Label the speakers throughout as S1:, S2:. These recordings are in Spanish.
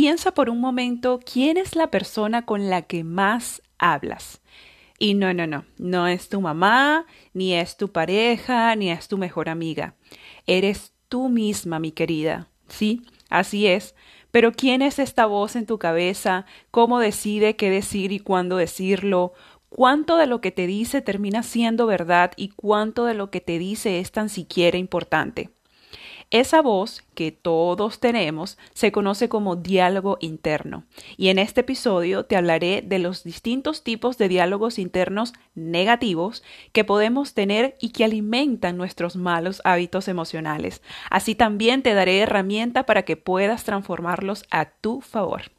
S1: Piensa por un momento quién es la persona con la que más hablas. Y no, no, no, no es tu mamá, ni es tu pareja, ni es tu mejor amiga. Eres tú misma, mi querida. Sí, así es. Pero ¿quién es esta voz en tu cabeza? ¿Cómo decide qué decir y cuándo decirlo? ¿Cuánto de lo que te dice termina siendo verdad y cuánto de lo que te dice es tan siquiera importante? Esa voz que todos tenemos se conoce como diálogo interno y en este episodio te hablaré de los distintos tipos de diálogos internos negativos que podemos tener y que alimentan nuestros malos hábitos emocionales. Así también te daré herramienta para que puedas transformarlos a tu favor.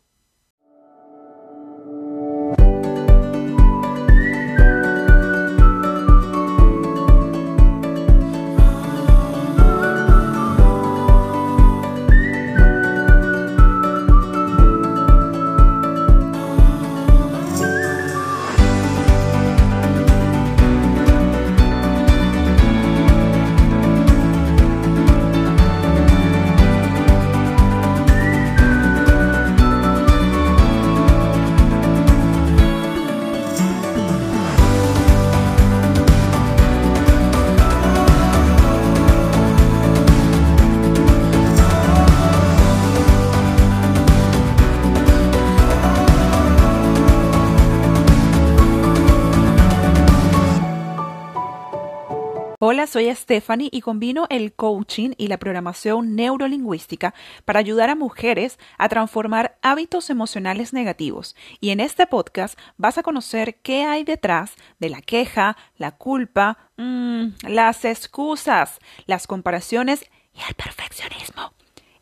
S1: Soy Stephanie y combino el coaching y la programación neurolingüística para ayudar a mujeres a transformar hábitos emocionales negativos. Y en este podcast vas a conocer qué hay detrás de la queja, la culpa, mmm, las excusas, las comparaciones y el perfeccionismo.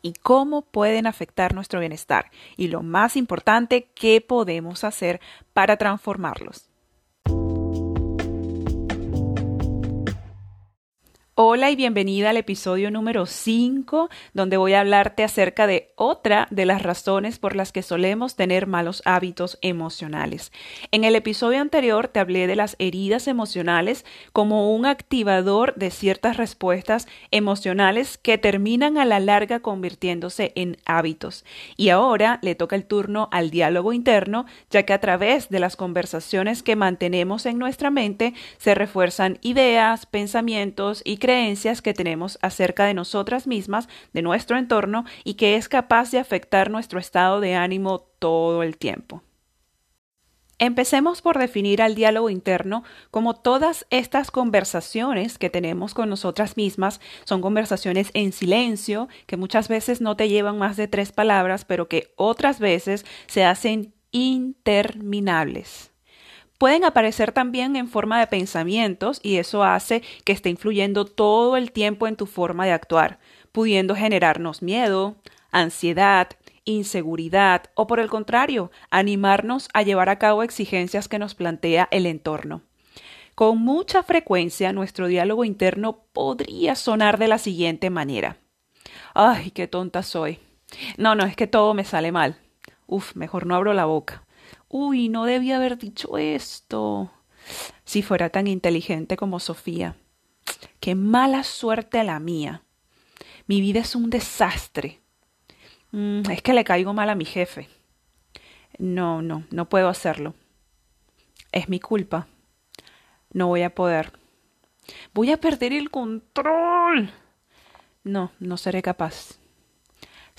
S1: Y cómo pueden afectar nuestro bienestar. Y lo más importante, qué podemos hacer para transformarlos. Hola y bienvenida al episodio número 5, donde voy a hablarte acerca de otra de las razones por las que solemos tener malos hábitos emocionales. En el episodio anterior te hablé de las heridas emocionales como un activador de ciertas respuestas emocionales que terminan a la larga convirtiéndose en hábitos. Y ahora le toca el turno al diálogo interno, ya que a través de las conversaciones que mantenemos en nuestra mente se refuerzan ideas, pensamientos y creencias creencias que tenemos acerca de nosotras mismas, de nuestro entorno y que es capaz de afectar nuestro estado de ánimo todo el tiempo. Empecemos por definir al diálogo interno como todas estas conversaciones que tenemos con nosotras mismas. Son conversaciones en silencio, que muchas veces no te llevan más de tres palabras, pero que otras veces se hacen interminables. Pueden aparecer también en forma de pensamientos y eso hace que esté influyendo todo el tiempo en tu forma de actuar, pudiendo generarnos miedo, ansiedad, inseguridad o por el contrario, animarnos a llevar a cabo exigencias que nos plantea el entorno. Con mucha frecuencia nuestro diálogo interno podría sonar de la siguiente manera. Ay, qué tonta soy. No, no, es que todo me sale mal. Uf, mejor no abro la boca uy, no debía haber dicho esto. Si fuera tan inteligente como Sofía. Qué mala suerte la mía. Mi vida es un desastre. Mm, es que le caigo mal a mi jefe. No, no, no puedo hacerlo. Es mi culpa. No voy a poder. Voy a perder el control. No, no seré capaz.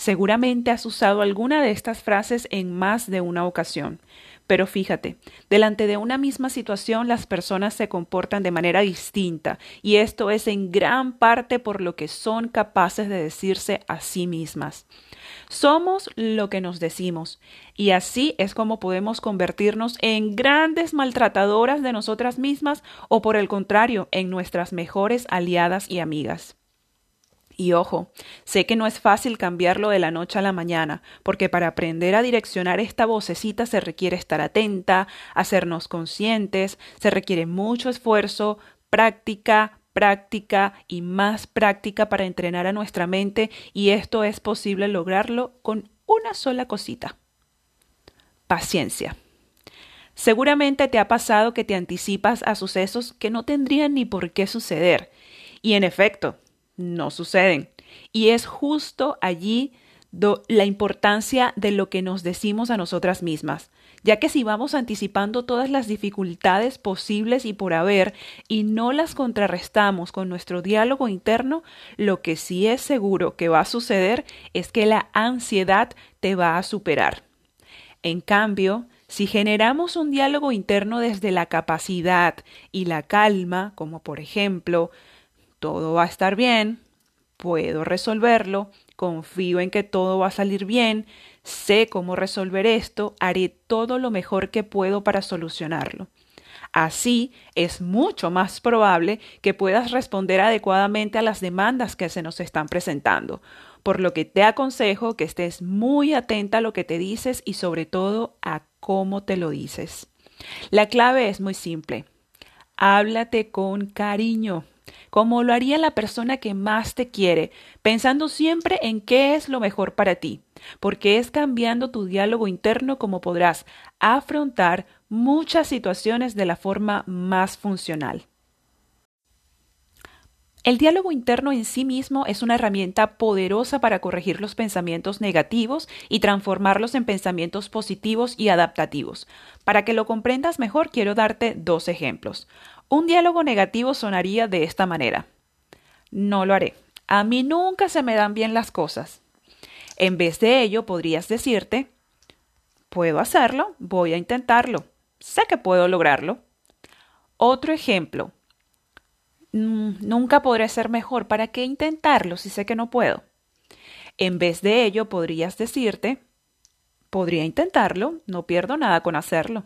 S1: Seguramente has usado alguna de estas frases en más de una ocasión. Pero fíjate, delante de una misma situación las personas se comportan de manera distinta y esto es en gran parte por lo que son capaces de decirse a sí mismas. Somos lo que nos decimos y así es como podemos convertirnos en grandes maltratadoras de nosotras mismas o por el contrario, en nuestras mejores aliadas y amigas. Y ojo, sé que no es fácil cambiarlo de la noche a la mañana, porque para aprender a direccionar esta vocecita se requiere estar atenta, hacernos conscientes, se requiere mucho esfuerzo, práctica, práctica y más práctica para entrenar a nuestra mente y esto es posible lograrlo con una sola cosita. Paciencia. Seguramente te ha pasado que te anticipas a sucesos que no tendrían ni por qué suceder. Y en efecto, no suceden. Y es justo allí la importancia de lo que nos decimos a nosotras mismas, ya que si vamos anticipando todas las dificultades posibles y por haber y no las contrarrestamos con nuestro diálogo interno, lo que sí es seguro que va a suceder es que la ansiedad te va a superar. En cambio, si generamos un diálogo interno desde la capacidad y la calma, como por ejemplo, todo va a estar bien, puedo resolverlo, confío en que todo va a salir bien, sé cómo resolver esto, haré todo lo mejor que puedo para solucionarlo. Así es mucho más probable que puedas responder adecuadamente a las demandas que se nos están presentando, por lo que te aconsejo que estés muy atenta a lo que te dices y sobre todo a cómo te lo dices. La clave es muy simple. Háblate con cariño como lo haría la persona que más te quiere, pensando siempre en qué es lo mejor para ti, porque es cambiando tu diálogo interno como podrás afrontar muchas situaciones de la forma más funcional. El diálogo interno en sí mismo es una herramienta poderosa para corregir los pensamientos negativos y transformarlos en pensamientos positivos y adaptativos. Para que lo comprendas mejor, quiero darte dos ejemplos. Un diálogo negativo sonaría de esta manera. No lo haré. A mí nunca se me dan bien las cosas. En vez de ello, podrías decirte, puedo hacerlo, voy a intentarlo. Sé que puedo lograrlo. Otro ejemplo. Mm, nunca podré ser mejor. ¿Para qué intentarlo si sé que no puedo? En vez de ello, podrías decirte, podría intentarlo, no pierdo nada con hacerlo.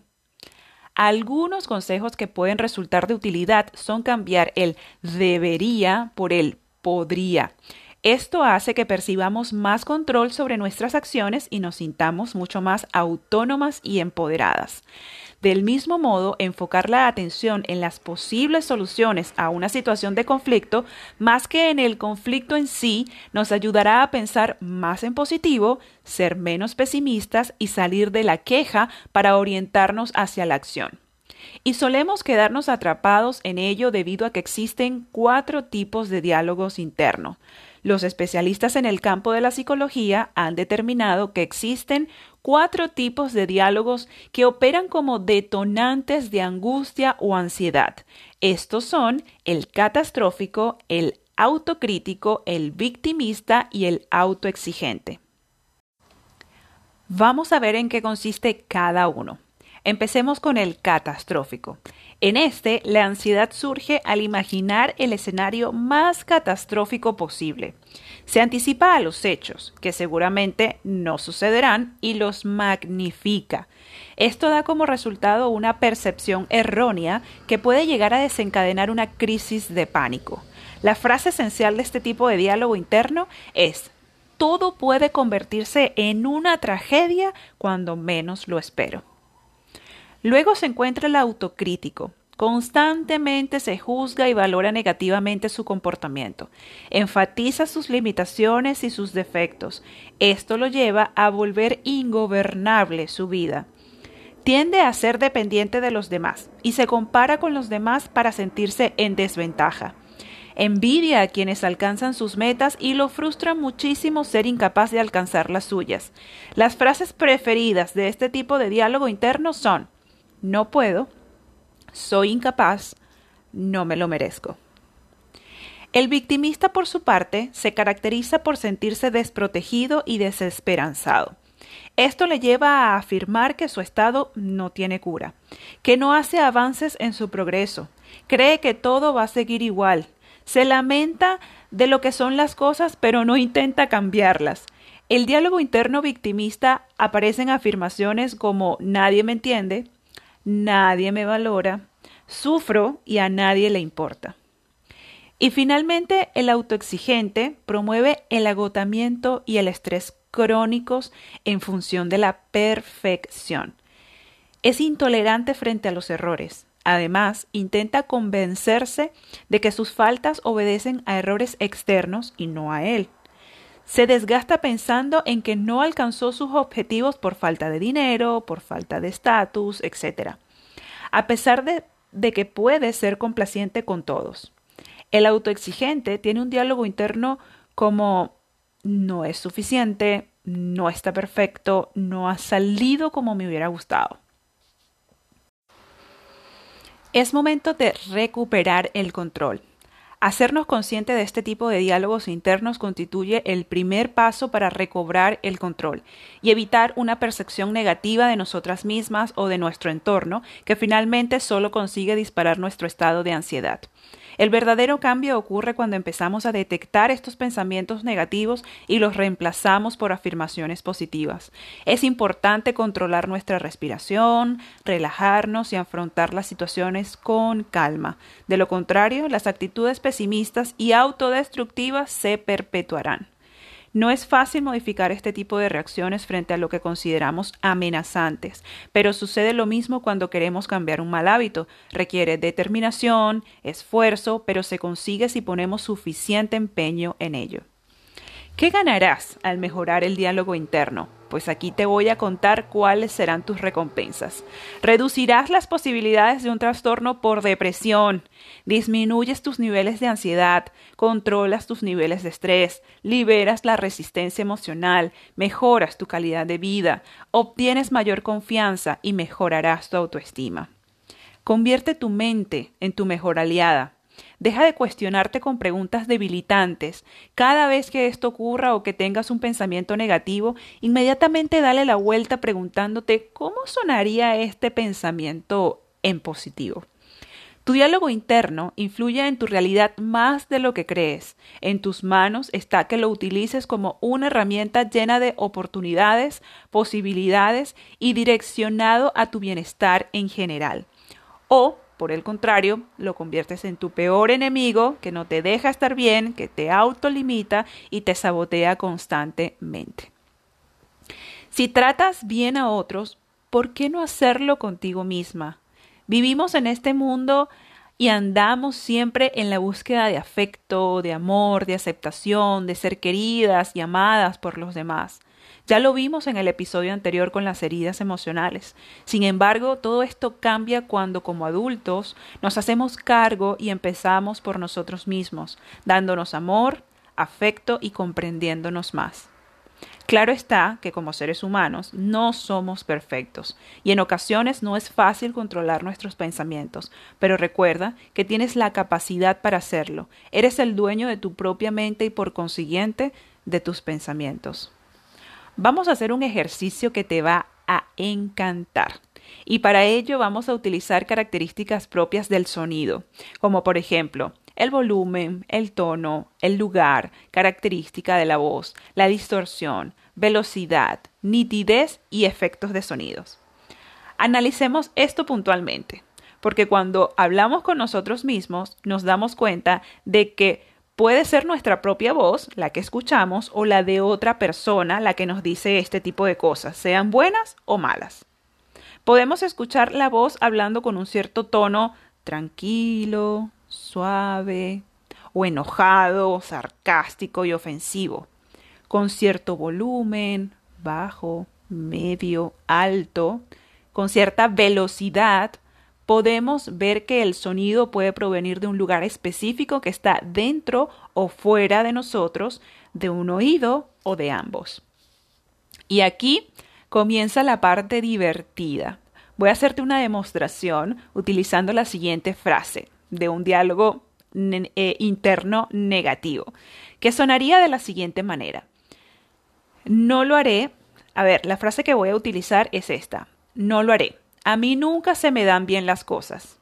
S1: Algunos consejos que pueden resultar de utilidad son cambiar el debería por el podría. Esto hace que percibamos más control sobre nuestras acciones y nos sintamos mucho más autónomas y empoderadas. Del mismo modo, enfocar la atención en las posibles soluciones a una situación de conflicto, más que en el conflicto en sí, nos ayudará a pensar más en positivo, ser menos pesimistas y salir de la queja para orientarnos hacia la acción. Y solemos quedarnos atrapados en ello debido a que existen cuatro tipos de diálogos internos. Los especialistas en el campo de la psicología han determinado que existen cuatro tipos de diálogos que operan como detonantes de angustia o ansiedad. Estos son el catastrófico, el autocrítico, el victimista y el autoexigente. Vamos a ver en qué consiste cada uno. Empecemos con el catastrófico. En este, la ansiedad surge al imaginar el escenario más catastrófico posible. Se anticipa a los hechos, que seguramente no sucederán, y los magnifica. Esto da como resultado una percepción errónea que puede llegar a desencadenar una crisis de pánico. La frase esencial de este tipo de diálogo interno es todo puede convertirse en una tragedia cuando menos lo espero. Luego se encuentra el autocrítico. Constantemente se juzga y valora negativamente su comportamiento. Enfatiza sus limitaciones y sus defectos. Esto lo lleva a volver ingobernable su vida. Tiende a ser dependiente de los demás y se compara con los demás para sentirse en desventaja. Envidia a quienes alcanzan sus metas y lo frustra muchísimo ser incapaz de alcanzar las suyas. Las frases preferidas de este tipo de diálogo interno son no puedo, soy incapaz, no me lo merezco. El victimista, por su parte, se caracteriza por sentirse desprotegido y desesperanzado. Esto le lleva a afirmar que su estado no tiene cura, que no hace avances en su progreso, cree que todo va a seguir igual, se lamenta de lo que son las cosas pero no intenta cambiarlas. El diálogo interno victimista aparece en afirmaciones como nadie me entiende, nadie me valora, sufro y a nadie le importa. Y finalmente, el autoexigente promueve el agotamiento y el estrés crónicos en función de la perfección. Es intolerante frente a los errores. Además, intenta convencerse de que sus faltas obedecen a errores externos y no a él. Se desgasta pensando en que no alcanzó sus objetivos por falta de dinero, por falta de estatus, etc. A pesar de, de que puede ser complaciente con todos. El autoexigente tiene un diálogo interno como no es suficiente, no está perfecto, no ha salido como me hubiera gustado. Es momento de recuperar el control. Hacernos consciente de este tipo de diálogos internos constituye el primer paso para recobrar el control y evitar una percepción negativa de nosotras mismas o de nuestro entorno que finalmente solo consigue disparar nuestro estado de ansiedad. El verdadero cambio ocurre cuando empezamos a detectar estos pensamientos negativos y los reemplazamos por afirmaciones positivas. Es importante controlar nuestra respiración, relajarnos y afrontar las situaciones con calma. De lo contrario, las actitudes pesimistas y autodestructivas se perpetuarán. No es fácil modificar este tipo de reacciones frente a lo que consideramos amenazantes, pero sucede lo mismo cuando queremos cambiar un mal hábito. Requiere determinación, esfuerzo, pero se consigue si ponemos suficiente empeño en ello. ¿Qué ganarás al mejorar el diálogo interno? Pues aquí te voy a contar cuáles serán tus recompensas. Reducirás las posibilidades de un trastorno por depresión, disminuyes tus niveles de ansiedad, controlas tus niveles de estrés, liberas la resistencia emocional, mejoras tu calidad de vida, obtienes mayor confianza y mejorarás tu autoestima. Convierte tu mente en tu mejor aliada Deja de cuestionarte con preguntas debilitantes. Cada vez que esto ocurra o que tengas un pensamiento negativo, inmediatamente dale la vuelta preguntándote cómo sonaría este pensamiento en positivo. Tu diálogo interno influye en tu realidad más de lo que crees. En tus manos está que lo utilices como una herramienta llena de oportunidades, posibilidades y direccionado a tu bienestar en general. O por el contrario, lo conviertes en tu peor enemigo, que no te deja estar bien, que te autolimita y te sabotea constantemente. Si tratas bien a otros, ¿por qué no hacerlo contigo misma? Vivimos en este mundo y andamos siempre en la búsqueda de afecto, de amor, de aceptación, de ser queridas y amadas por los demás. Ya lo vimos en el episodio anterior con las heridas emocionales. Sin embargo, todo esto cambia cuando como adultos nos hacemos cargo y empezamos por nosotros mismos, dándonos amor, afecto y comprendiéndonos más. Claro está que como seres humanos no somos perfectos y en ocasiones no es fácil controlar nuestros pensamientos, pero recuerda que tienes la capacidad para hacerlo. Eres el dueño de tu propia mente y por consiguiente de tus pensamientos. Vamos a hacer un ejercicio que te va a encantar. Y para ello vamos a utilizar características propias del sonido, como por ejemplo el volumen, el tono, el lugar, característica de la voz, la distorsión, velocidad, nitidez y efectos de sonidos. Analicemos esto puntualmente, porque cuando hablamos con nosotros mismos nos damos cuenta de que Puede ser nuestra propia voz, la que escuchamos, o la de otra persona, la que nos dice este tipo de cosas, sean buenas o malas. Podemos escuchar la voz hablando con un cierto tono tranquilo, suave, o enojado, sarcástico y ofensivo, con cierto volumen, bajo, medio, alto, con cierta velocidad podemos ver que el sonido puede provenir de un lugar específico que está dentro o fuera de nosotros, de un oído o de ambos. Y aquí comienza la parte divertida. Voy a hacerte una demostración utilizando la siguiente frase de un diálogo eh, interno negativo, que sonaría de la siguiente manera. No lo haré. A ver, la frase que voy a utilizar es esta. No lo haré. A mí nunca se me dan bien las cosas.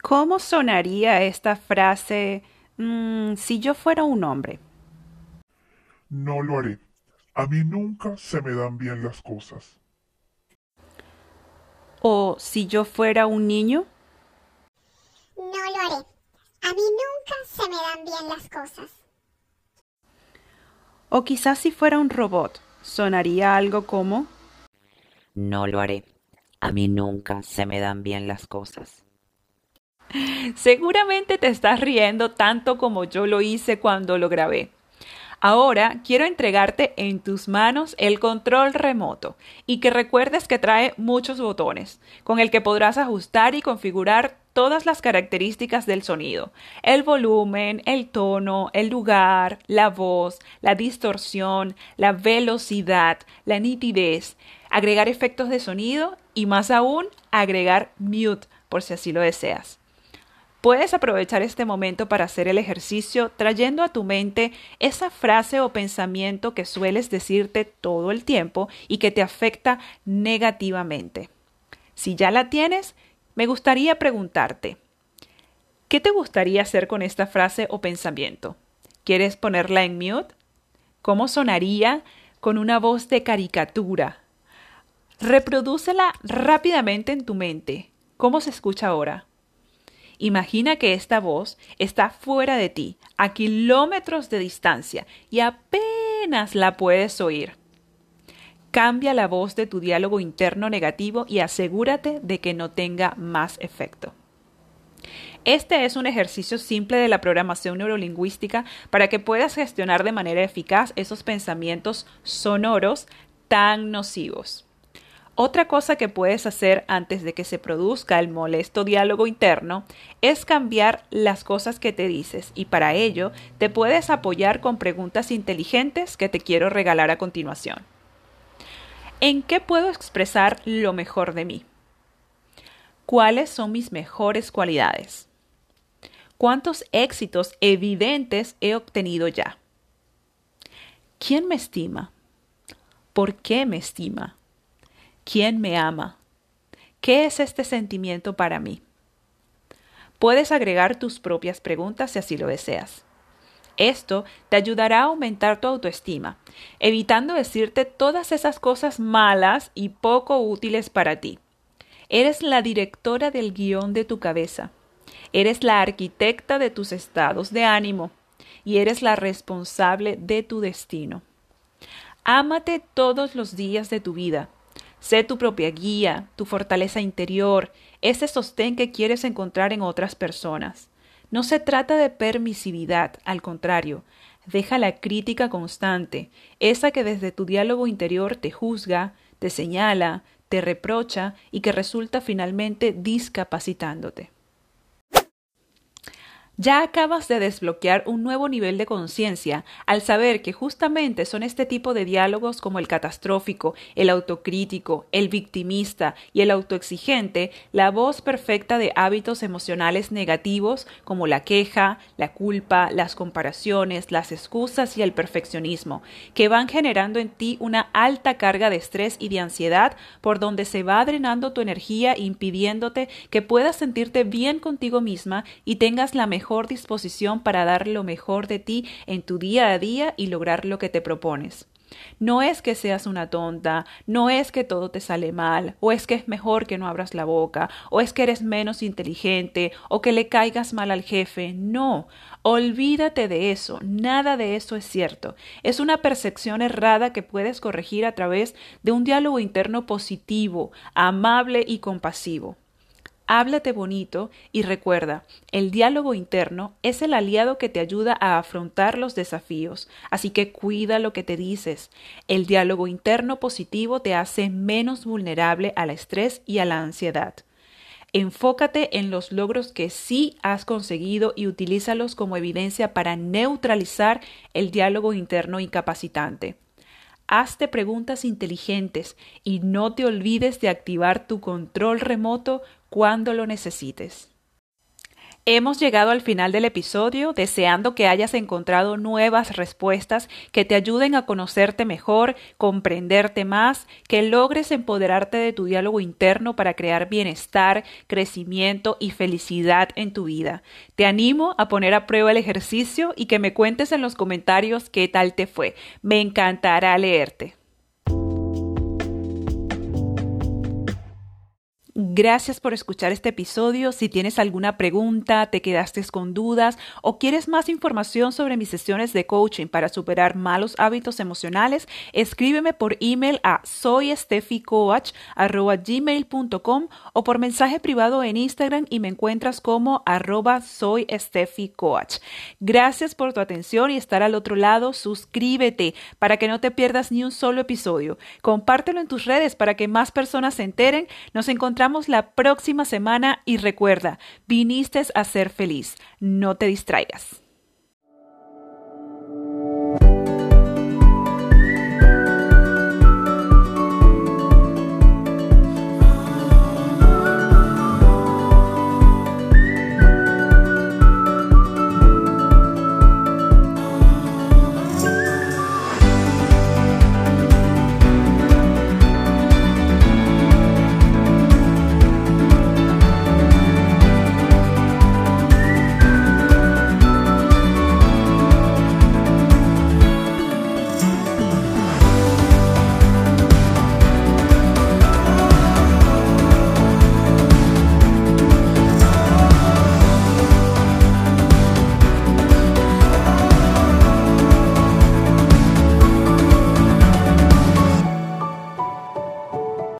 S1: ¿Cómo sonaría esta frase mm, si yo fuera un hombre?
S2: No lo haré. A mí nunca se me dan bien las cosas.
S1: ¿O si yo fuera un niño?
S3: No lo haré. A mí nunca se me dan bien las cosas.
S1: O quizás si fuera un robot, sonaría algo como...
S4: No lo haré. A mí nunca se me dan bien las cosas.
S1: Seguramente te estás riendo tanto como yo lo hice cuando lo grabé. Ahora quiero entregarte en tus manos el control remoto y que recuerdes que trae muchos botones, con el que podrás ajustar y configurar todas las características del sonido, el volumen, el tono, el lugar, la voz, la distorsión, la velocidad, la nitidez, agregar efectos de sonido y más aún agregar mute por si así lo deseas. Puedes aprovechar este momento para hacer el ejercicio trayendo a tu mente esa frase o pensamiento que sueles decirte todo el tiempo y que te afecta negativamente. Si ya la tienes, me gustaría preguntarte, ¿qué te gustaría hacer con esta frase o pensamiento? ¿Quieres ponerla en mute? ¿Cómo sonaría con una voz de caricatura? Reprodúcela rápidamente en tu mente. ¿Cómo se escucha ahora? Imagina que esta voz está fuera de ti, a kilómetros de distancia, y apenas la puedes oír. Cambia la voz de tu diálogo interno negativo y asegúrate de que no tenga más efecto. Este es un ejercicio simple de la programación neurolingüística para que puedas gestionar de manera eficaz esos pensamientos sonoros tan nocivos. Otra cosa que puedes hacer antes de que se produzca el molesto diálogo interno es cambiar las cosas que te dices y para ello te puedes apoyar con preguntas inteligentes que te quiero regalar a continuación. ¿En qué puedo expresar lo mejor de mí? ¿Cuáles son mis mejores cualidades? ¿Cuántos éxitos evidentes he obtenido ya? ¿Quién me estima? ¿Por qué me estima? ¿Quién me ama? ¿Qué es este sentimiento para mí? Puedes agregar tus propias preguntas si así lo deseas. Esto te ayudará a aumentar tu autoestima, evitando decirte todas esas cosas malas y poco útiles para ti. Eres la directora del guion de tu cabeza. Eres la arquitecta de tus estados de ánimo y eres la responsable de tu destino. Ámate todos los días de tu vida Sé tu propia guía, tu fortaleza interior, ese sostén que quieres encontrar en otras personas. No se trata de permisividad, al contrario, deja la crítica constante, esa que desde tu diálogo interior te juzga, te señala, te reprocha y que resulta finalmente discapacitándote. Ya acabas de desbloquear un nuevo nivel de conciencia al saber que justamente son este tipo de diálogos como el catastrófico, el autocrítico, el victimista y el autoexigente la voz perfecta de hábitos emocionales negativos como la queja, la culpa, las comparaciones, las excusas y el perfeccionismo, que van generando en ti una alta carga de estrés y de ansiedad por donde se va drenando tu energía impidiéndote que puedas sentirte bien contigo misma y tengas la mejor disposición para dar lo mejor de ti en tu día a día y lograr lo que te propones. No es que seas una tonta, no es que todo te sale mal, o es que es mejor que no abras la boca, o es que eres menos inteligente, o que le caigas mal al jefe. No, olvídate de eso, nada de eso es cierto. Es una percepción errada que puedes corregir a través de un diálogo interno positivo, amable y compasivo. Háblate bonito y recuerda, el diálogo interno es el aliado que te ayuda a afrontar los desafíos, así que cuida lo que te dices. El diálogo interno positivo te hace menos vulnerable al estrés y a la ansiedad. Enfócate en los logros que sí has conseguido y utilízalos como evidencia para neutralizar el diálogo interno incapacitante. Hazte preguntas inteligentes y no te olvides de activar tu control remoto cuando lo necesites. Hemos llegado al final del episodio deseando que hayas encontrado nuevas respuestas que te ayuden a conocerte mejor, comprenderte más, que logres empoderarte de tu diálogo interno para crear bienestar, crecimiento y felicidad en tu vida. Te animo a poner a prueba el ejercicio y que me cuentes en los comentarios qué tal te fue. Me encantará leerte. Gracias por escuchar este episodio. Si tienes alguna pregunta, te quedaste con dudas o quieres más información sobre mis sesiones de coaching para superar malos hábitos emocionales, escríbeme por email a soyesteficoach.gmail.com o por mensaje privado en Instagram y me encuentras como arroba soyesteficoach. Gracias por tu atención y estar al otro lado. Suscríbete para que no te pierdas ni un solo episodio. Compártelo en tus redes para que más personas se enteren. Nos encontramos la próxima semana y recuerda, viniste a ser feliz, no te distraigas.